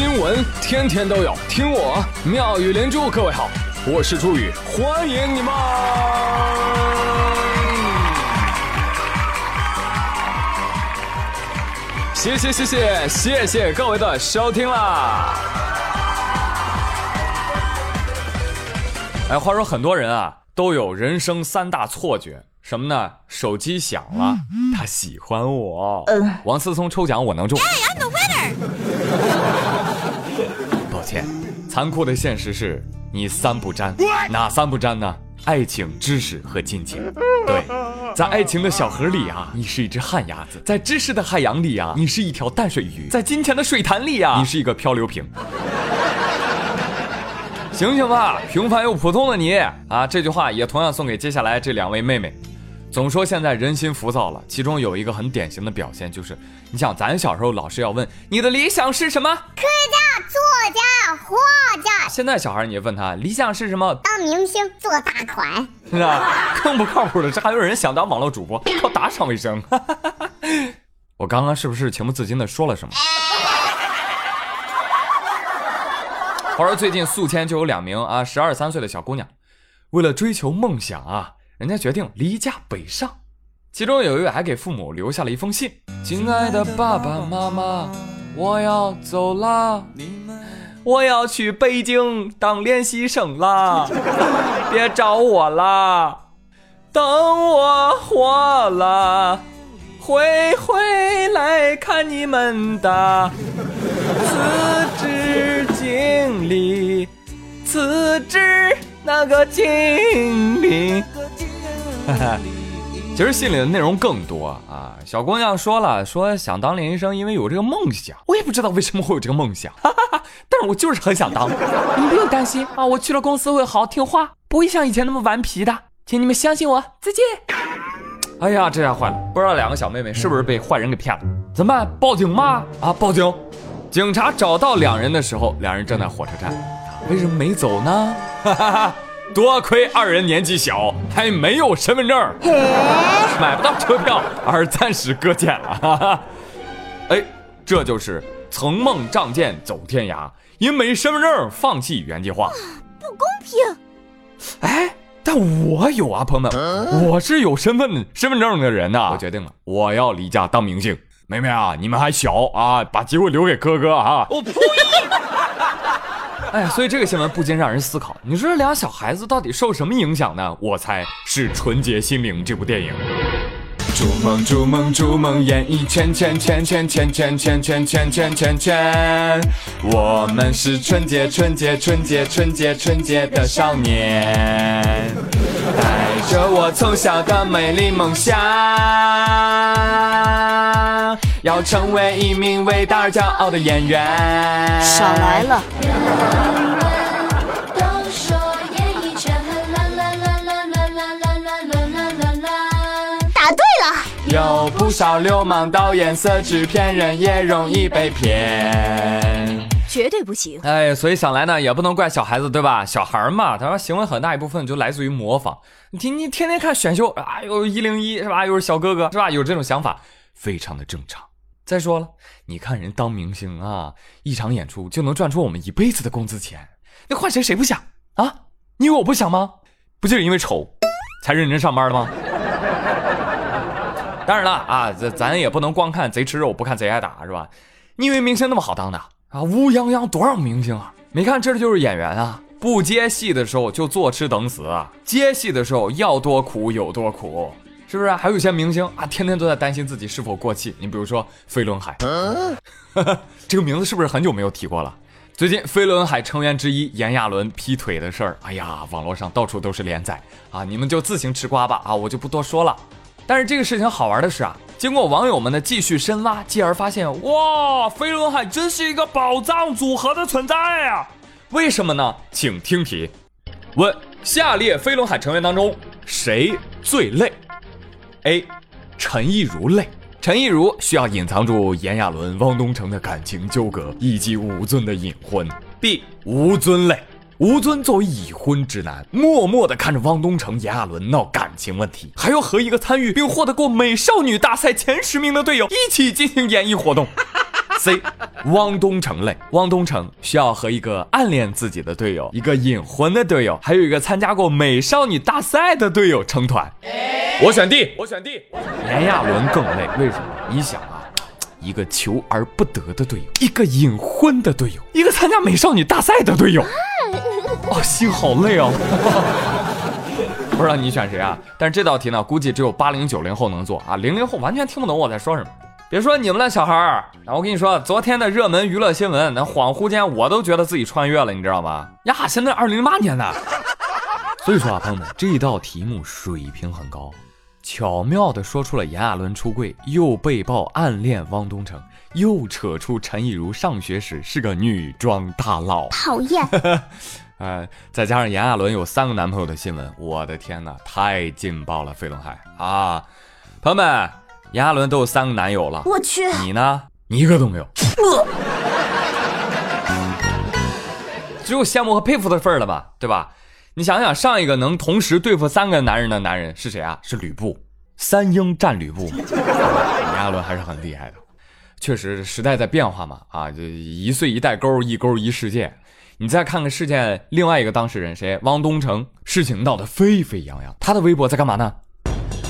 新闻天天都有，听我妙语连珠。各位好，我是朱宇，欢迎你们！谢谢谢谢谢谢各位的收听啦！哎，话说很多人啊都有人生三大错觉，什么呢？手机响了，他喜欢我。王思聪抽奖我能中。残酷的现实是你三不沾，哪三不沾呢？爱情、知识和金钱。对，在爱情的小河里啊，你是一只旱鸭子；在知识的海洋里啊，你是一条淡水鱼；在金钱的水潭里啊，你是一个漂流瓶。醒醒吧，平凡又普通的你啊！这句话也同样送给接下来这两位妹妹。总说现在人心浮躁了，其中有一个很典型的表现就是，你想咱小时候老师要问你的理想是什么？科学家、作家、画家。现在小孩你问他理想是什么？当明星，做大款。是吧？更不靠谱的是还有人想当网络主播，靠打赏为生。我刚刚是不是情不自禁的说了什么？话说最近宿迁就有两名啊十二三岁的小姑娘，为了追求梦想啊。人家决定离家北上，其中有一位还给父母留下了一封信：“亲爱的爸爸妈妈，我要走啦，我要去北京当练习生啦，别找我啦，等我活了会回来看你们的。辞职经历，辞职那个经历。” 其实信里的内容更多啊！小姑娘说了，说想当练习生，因为有这个梦想。我也不知道为什么会有这个梦想，哈哈哈但是我就是很想当。你不用担心啊，我去了公司会好好听话，不会像以前那么顽皮的，请你们相信我。再见。哎呀，这下坏了，不知道两个小妹妹是不是被坏人给骗了？怎么办？报警吗？啊，报警！警察找到两人的时候，两人正在火车站，为什么没走呢？哈哈哈。多亏二人年纪小，还没有身份证，买不到车票，而暂时搁浅了。哎，这就是曾梦仗剑走天涯，因没身份证放弃原计划，不公平。哎，但我有啊，朋友们，我是有身份身份证的人呐。我决定了，我要离家当明星。妹妹啊，你们还小啊，把机会留给哥哥啊。我呸！哎呀，所以这个新闻不禁让人思考：你说这俩小孩子到底受什么影响呢？我猜是《纯洁心灵》这部电影。逐梦，逐梦，逐梦，演艺圈圈圈圈圈圈圈圈圈圈圈圈，我们是纯洁，纯洁，纯洁，纯洁，纯洁的少年，带着我从小的美丽梦想，要成为一名伟大而骄傲的演员。少来了。答对了有不少流氓导演、色纸片人也容易被骗，绝对不行。哎，所以想来呢，也不能怪小孩子，对吧？小孩嘛，他说行为很大一部分就来自于模仿。你听，你天天看选秀啊，有一零一是吧？又是小哥哥是吧？有这种想法，非常的正常。再说了，你看人当明星啊，一场演出就能赚出我们一辈子的工资钱，那换谁谁不想啊？你以为我不想吗？不就是因为丑才认真上班的吗？当然了啊，咱咱也不能光看贼吃肉，不看贼挨打，是吧？你以为明星那么好当的啊？乌泱泱多少明星啊？没看这就是演员啊！不接戏的时候就坐吃等死，接戏的时候要多苦有多苦，是不是？还有一些明星啊，天天都在担心自己是否过气。你比如说飞轮海，这个名字是不是很久没有提过了？最近飞轮海成员之一炎亚纶劈腿的事儿，哎呀，网络上到处都是连载啊，你们就自行吃瓜吧啊，我就不多说了。但是这个事情好玩的是啊，经过网友们的继续深挖，继而发现，哇，飞轮海真是一个宝藏组合的存在啊！为什么呢？请听题：问下列飞轮海成员当中谁最累？A. 陈亦儒泪，陈亦儒需要隐藏住炎亚纶、汪东城的感情纠葛以及吴尊的隐婚。B. 吴尊泪。吴尊作为已婚直男，默默地看着汪东城、炎亚纶闹感情问题，还要和一个参与并获得过美少女大赛前十名的队友一起进行演艺活动。C，汪东城类。汪东城需要和一个暗恋自己的队友、一个隐婚的队友，还有一个参加过美少女大赛的队友成团。我选 D，我选 D。炎亚纶更累，为什么？你想啊，一个求而不得的队友，一个隐婚的队友，一个参加美少女大赛的队友，哦，心好累哦。不知道你选谁啊？但是这道题呢，估计只有八零九零后能做啊，零零后完全听不懂我在说什么。别说你们了小孩儿，那我跟你说，昨天的热门娱乐新闻，那恍惚间我都觉得自己穿越了，你知道吗？呀，现在二零零八年的。所以说啊，朋友们，这道题目水平很高，巧妙的说出了炎亚纶出柜，又被曝暗恋汪东城，又扯出陈亦儒上学时是个女装大佬。讨厌。呃，再加上炎亚纶有三个男朋友的新闻，我的天哪，太劲爆了！飞轮海啊，朋友们，炎亚纶都有三个男友了，我去，你呢？你一个都没有，只有羡慕和佩服的份儿了吧？对吧？你想想，上一个能同时对付三个男人的男人是谁啊？是吕布，三英战吕布，炎亚纶还是很厉害的。确实，时代在变化嘛，啊，这一岁一代沟，一沟一世界。你再看看事件另外一个当事人谁？汪东城，事情闹得沸沸扬扬，他的微博在干嘛呢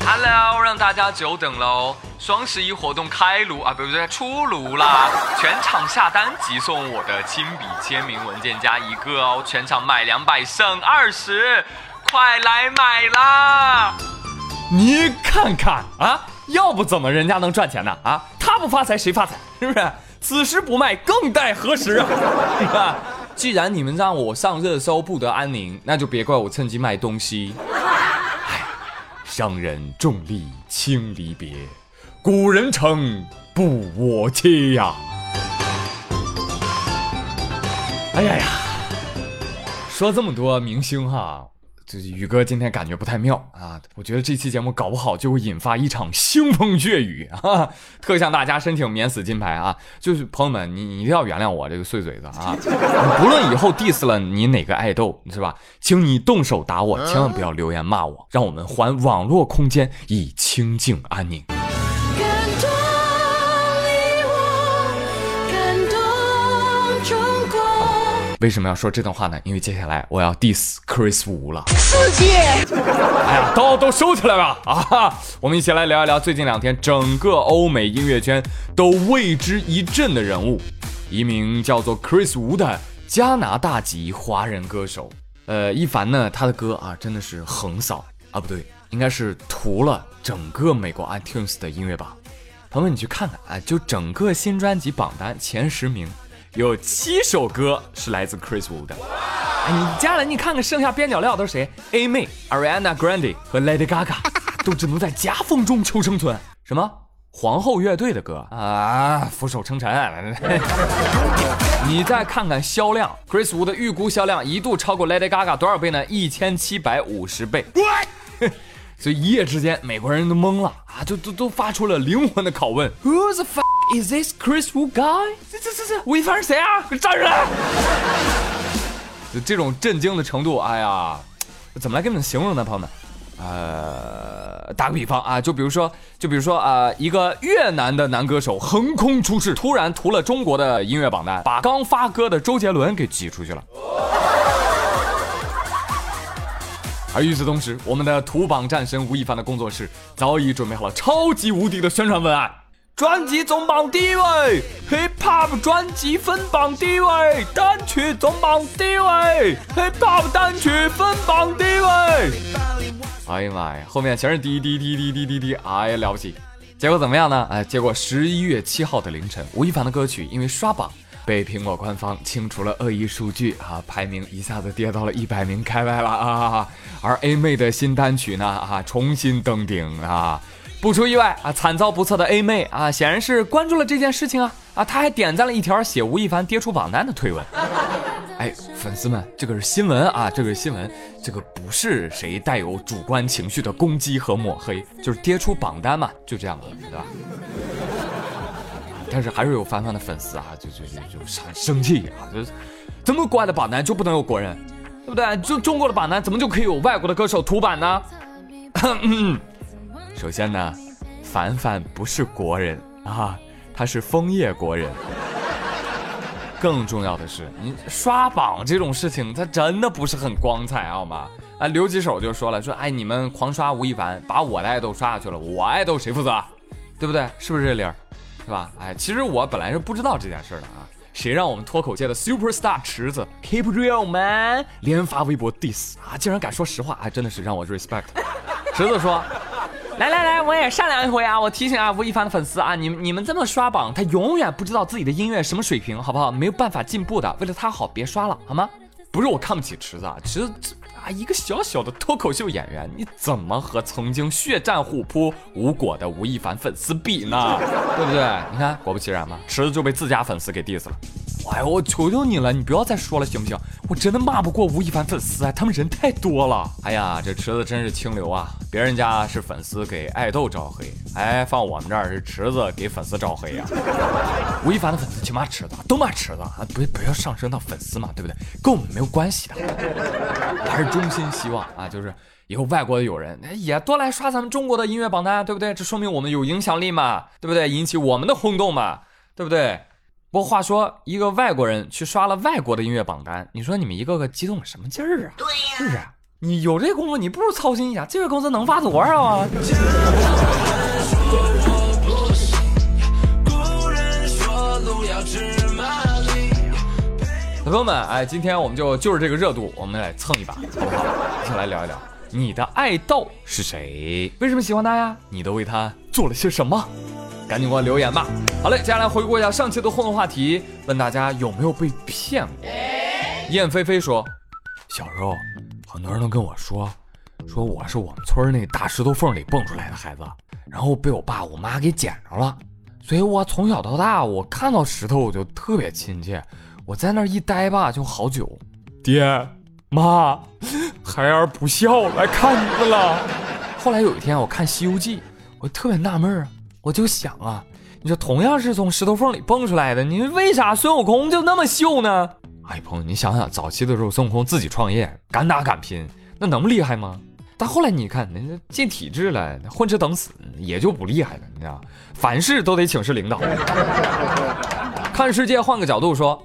？Hello，让大家久等喽！双十一活动开炉啊，不不对，出炉啦！全场下单即送我的亲笔签名文件夹一个哦，全场买两百省二十，快来买啦！你看看啊，要不怎么人家能赚钱呢？啊，他不发财谁发财？是不是？此时不卖，更待何时啊？你看。既然你们让我上热搜不得安宁，那就别怪我趁机卖东西。唉，商人重利轻离别，古人称不我妻呀。哎呀呀，说这么多明星哈。这宇哥今天感觉不太妙啊！我觉得这期节目搞不好就会引发一场腥风血雨 啊！特向大家申请免死金牌啊！就是朋友们，你你一定要原谅我这个碎嘴子啊！不论以后 diss 了你哪个爱豆是吧？请你动手打我，千万不要留言骂我，让我们还网络空间以清静安宁。为什么要说这段话呢？因为接下来我要 diss Chris Wu 了。刺激！哎呀，刀都收起来吧！啊，我们一起来聊一聊最近两天整个欧美音乐圈都为之一振的人物，一名叫做 Chris Wu 的加拿大籍华人歌手。呃，一凡呢，他的歌啊真的是横扫啊，不对，应该是屠了整个美国 iTunes 的音乐榜。朋友们，你去看看啊，就整个新专辑榜单前十名。有七首歌是来自 Chris Wu 的，哎，你接下来你看看剩下边角料都是谁？A 妹、Ariana Grande 和 Lady Gaga 都只能在夹缝中求生存。什么皇后乐队的歌啊，俯首称臣。你再看看销量，Chris Wu 的预估销量一度超过 Lady Gaga 多少倍呢？一千七百五十倍。所以一夜之间，美国人都懵了啊，就都都发出了灵魂的拷问 the fuck？Is this Chris Wu guy？这这这这吴亦凡是谁啊？给站出来！就 这种震惊的程度，哎呀，怎么来跟你们形容呢，朋友们？呃，打个比方啊，就比如说，就比如说啊，一个越南的男歌手横空出世，突然屠了中国的音乐榜单，把刚发歌的周杰伦给挤出去了。而与此同时，我们的屠榜战神吴亦凡的工作室早已准备好了超级无敌的宣传文案。专辑总榜第一位，Hip Hop 专辑分榜第一位，单曲总榜第一位，Hip Hop 单曲分榜第一位。哎呀妈呀，后面全是滴滴滴滴滴滴滴，哎呀了不起！结果怎么样呢？哎，结果十一月七号的凌晨，吴亦凡的歌曲因为刷榜被苹果官方清除了恶意数据啊，排名一下子跌到了一百名开外了啊。而 A 妹的新单曲呢啊，重新登顶啊。不出意外啊，惨遭不测的 A 妹啊，显然是关注了这件事情啊啊，她还点赞了一条写吴亦凡跌出榜单的推文。哎，粉丝们，这个是新闻啊，这个是新闻，这个不是谁带有主观情绪的攻击和抹黑，就是跌出榜单嘛，就这样嘛，对吧？但是还是有凡凡的粉丝啊，就就就就很生气啊，就是这么怪的榜单就不能有国人，对不对？就中国的榜单怎么就可以有外国的歌手图版呢？首先呢，凡凡不是国人啊，他是枫叶国人。更重要的是，你刷榜这种事情，他真的不是很光彩，好吗？啊，刘几手就说了，说哎，你们狂刷吴亦凡，把我的爱豆刷下去了，我爱豆谁负责？对不对？是不是这理儿？是吧？哎，其实我本来是不知道这件事的啊，谁让我们脱口界的 super star 池子 keep real man 连发微博 diss 啊，竟然敢说实话，哎，真的是让我 respect。池子说。来来来，我也善良一回啊！我提醒啊，吴亦凡的粉丝啊，你们你们这么刷榜，他永远不知道自己的音乐什么水平，好不好？没有办法进步的，为了他好，别刷了，好吗？不是我看不起池子啊，池子啊，一个小小的脱口秀演员，你怎么和曾经血战虎扑无果的吴亦凡粉丝比呢？对不对？你看，果不其然嘛，池子就被自家粉丝给 diss 了。哎呦，我求求你了，你不要再说了，行不行？我真的骂不过吴亦凡粉丝啊，他们人太多了。哎呀，这池子真是清流啊！别人家是粉丝给爱豆招黑，哎，放我们这儿是池子给粉丝招黑呀。吴亦凡的粉丝去骂池子，都骂池子啊，不不要上升到粉丝嘛，对不对？跟我们没有关系的。我 还是衷心希望啊，就是以后外国的友人也多来刷咱们中国的音乐榜单，对不对？这说明我们有影响力嘛，对不对？引起我们的轰动嘛，对不对？不过话说，一个外国人去刷了外国的音乐榜单，你说你们一个个激动什么劲儿啊？对呀，是不是？你有这功夫，你不如操心一下，这月工资能发多少啊？朋友们，哎，今天我们就就是这个热度，我们来蹭一把，好不好？一起来聊一聊，你的爱豆是谁？为什么喜欢他呀？你都为他做了些什么？赶紧给我留言吧！好嘞，接下来回顾一下上期的互动话题，问大家有没有被骗过？燕飞飞说，小时候很多人都跟我说，说我是我们村那大石头缝里蹦出来的孩子，然后被我爸我妈给捡着了，所以我从小到大，我看到石头我就特别亲切，我在那一待吧就好久。爹妈，孩儿不孝来看你们了。后来有一天我看《西游记》，我特别纳闷啊。我就想啊，你说同样是从石头缝里蹦出来的，你为啥孙悟空就那么秀呢？哎，朋友，你想想，早期的时候孙悟空自己创业，敢打敢拼，那能厉害吗？但后来你看，那进体制了，混吃等死，也就不厉害了，你知道凡事都得请示领导。看世界换个角度说，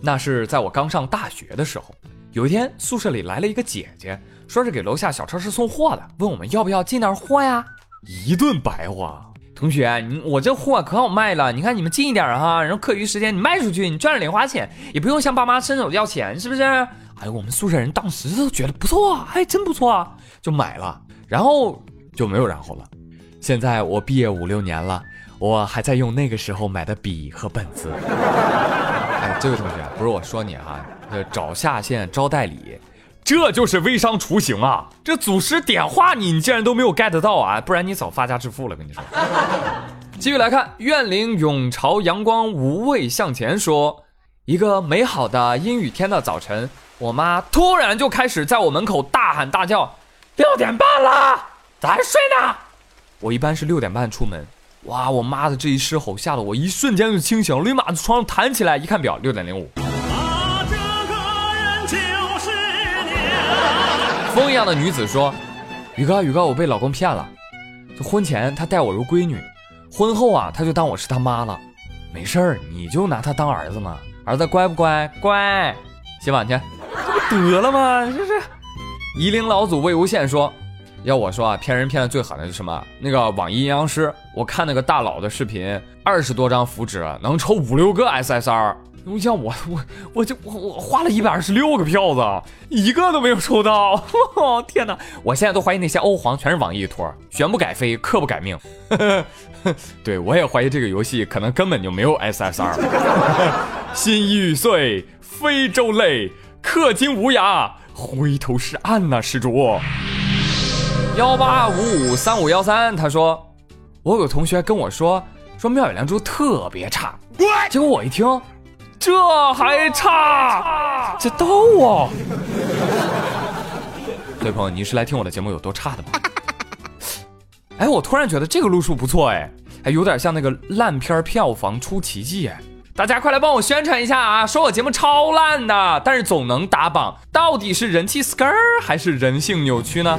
那是在我刚上大学的时候，有一天宿舍里来了一个姐姐，说是给楼下小超市送货的，问我们要不要进点货呀？一顿白话。同学，你我这货可好卖了，你看你们近一点哈，然后课余时间你卖出去，你赚点零花钱，也不用向爸妈伸手要钱，是不是？哎，我们宿舍人当时都觉得不错啊，还真不错啊，就买了，然后就没有然后了。现在我毕业五六年了，我还在用那个时候买的笔和本子。哎，这位同学，不是我说你哈，找下线招代理。这就是微商雏形啊！这祖师点化你，你竟然都没有 get 到啊！不然你早发家致富了。跟你说，继续来看，怨灵永朝阳光无畏向前说，一个美好的阴雨天的早晨，我妈突然就开始在我门口大喊大叫：“六点半了，咱睡呢！”我一般是六点半出门，哇！我妈的这一狮吼吓得我一瞬间就清醒，立马从床上弹起来，一看表，六点零五。样的女子说：“宇哥，宇哥，我被老公骗了。这婚前他待我如闺女，婚后啊他就当我是他妈了。没事儿，你就拿他当儿子嘛。儿子乖不乖？乖。洗碗去，这不得了吗？这是。”夷陵老祖魏无羡说：“要我说啊，骗人骗的最狠的是什么？那个网易阴阳师，我看那个大佬的视频，二十多张符纸能抽五六个 SSR。”你像我我我就我我花了一百二十六个票子，一个都没有抽到！天哪！我现在都怀疑那些欧皇全是网易托，旋不改飞，刻不改命。呵 呵对我也怀疑这个游戏可能根本就没有 SSR。心欲碎，非洲泪，氪金无涯，回头是岸呐，施主。幺八五五三五幺三，他说，我有个同学跟我说，说妙语良珠特别差，结果我一听。这还差，这逗啊！对朋友，你是来听我的节目有多差的吗？哎，我突然觉得这个路数不错哎，还有点像那个烂片票房出奇迹哎！大家快来帮我宣传一下啊！说我节目超烂的，但是总能打榜，到底是人气 skr 还是人性扭曲呢？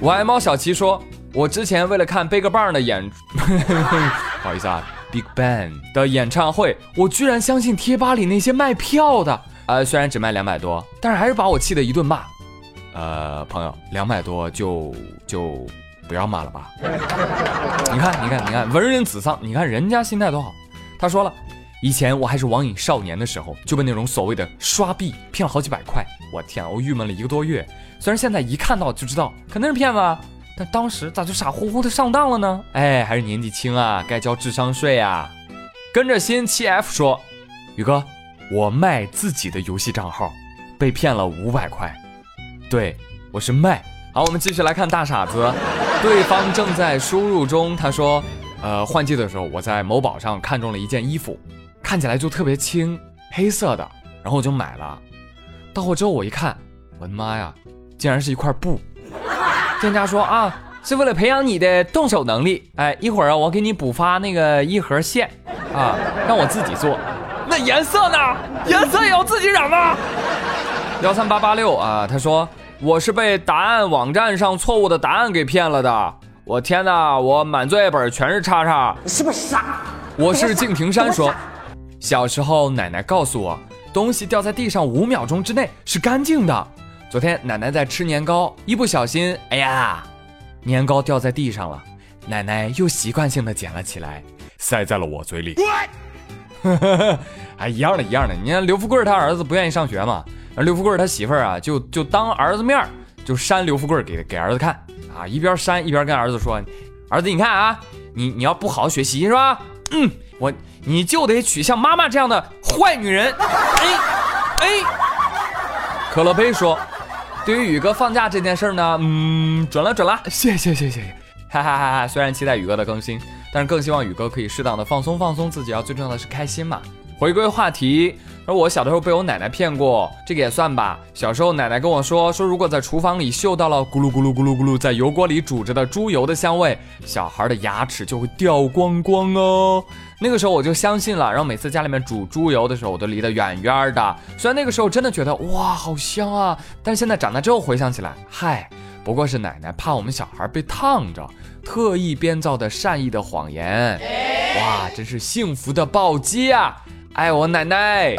我爱猫小齐说。我之前为了看 BigBang 的演，不好意思啊，Big Bang 的演唱会，我居然相信贴吧里那些卖票的，呃，虽然只卖两百多，但是还是把我气得一顿骂。呃，朋友，两百多就就不要骂了吧。你看，你看，你看，文人子丧，你看人家心态多好。他说了，以前我还是网瘾少年的时候，就被那种所谓的刷币骗了好几百块。我天，我郁闷了一个多月。虽然现在一看到就知道肯定是骗子。啊但当时咋就傻乎乎的上当了呢？哎，还是年纪轻啊，该交智商税啊。跟着新七 F 说，宇哥，我卖自己的游戏账号，被骗了五百块。对，我是卖。好，我们继续来看大傻子，对方正在输入中。他说，呃，换季的时候我在某宝上看中了一件衣服，看起来就特别轻，黑色的，然后我就买了。到货之后我一看，我的妈呀，竟然是一块布。店家说啊，是为了培养你的动手能力。哎，一会儿啊，我给你补发那个一盒线啊，让我自己做。那颜色呢？颜色也要自己染吗？幺三八八六啊，他说我是被答案网站上错误的答案给骗了的。我天哪，我满作业本全是叉叉。你是不是傻？我是敬亭山说，小时候奶奶告诉我，东西掉在地上五秒钟之内是干净的。昨天奶奶在吃年糕，一不小心，哎呀，年糕掉在地上了。奶奶又习惯性的捡了起来，塞在了我嘴里。哎，一样的，一样的。你看刘富贵他儿子不愿意上学嘛，刘富贵他媳妇儿啊，就就当儿子面就扇刘富贵给给儿子看啊，一边扇一边跟儿子说：“儿子，你看啊，你你要不好好学习是吧？嗯，我你就得娶像妈妈这样的坏女人。”哎哎，可乐杯说。对于宇哥放假这件事呢，嗯，准了准了，谢谢谢谢，哈哈哈哈！虽然期待宇哥的更新，但是更希望宇哥可以适当的放松放松自己，要最重要的是开心嘛。回归话题，而我小的时候被我奶奶骗过，这个也算吧。小时候奶奶跟我说，说如果在厨房里嗅到了咕噜咕噜咕噜咕噜在油锅里煮着的猪油的香味，小孩的牙齿就会掉光光哦。那个时候我就相信了，然后每次家里面煮猪油的时候，我都离得远远的。虽然那个时候真的觉得哇好香啊，但是现在长大之后回想起来，嗨，不过是奶奶怕我们小孩被烫着，特意编造的善意的谎言。哇，真是幸福的暴击啊！爱我奶奶，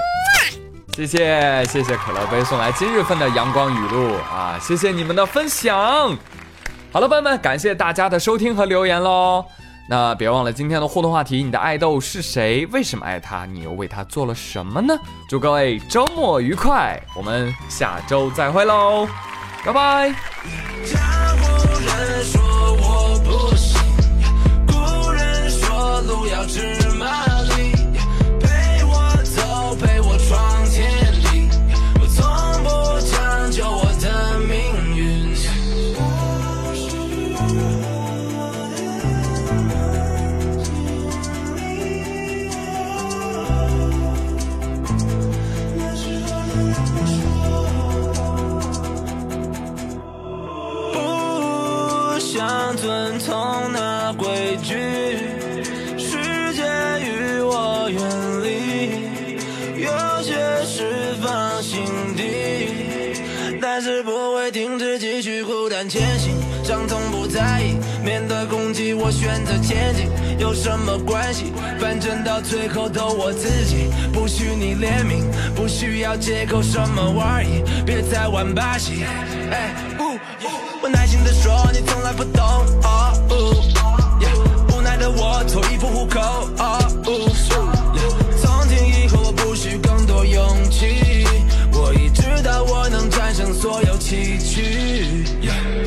谢谢谢谢可乐杯送来今日份的阳光雨露啊，谢谢你们的分享。好了，朋友们，感谢大家的收听和留言喽。那别忘了今天的互动话题，你的爱豆是谁？为什么爱他？你又为他做了什么呢？祝各位周末愉快，我们下周再会喽，拜拜。还是不会停止，继续孤单前行，伤痛不在意，面对攻击我选择前进，有什么关系？反正到最后都我自己，不许你怜悯，不需要借口什么玩意，别再玩把戏。哎，我耐心的说，你从来不懂。哦，无奈的我，脱一服虎口。哦。所有崎岖。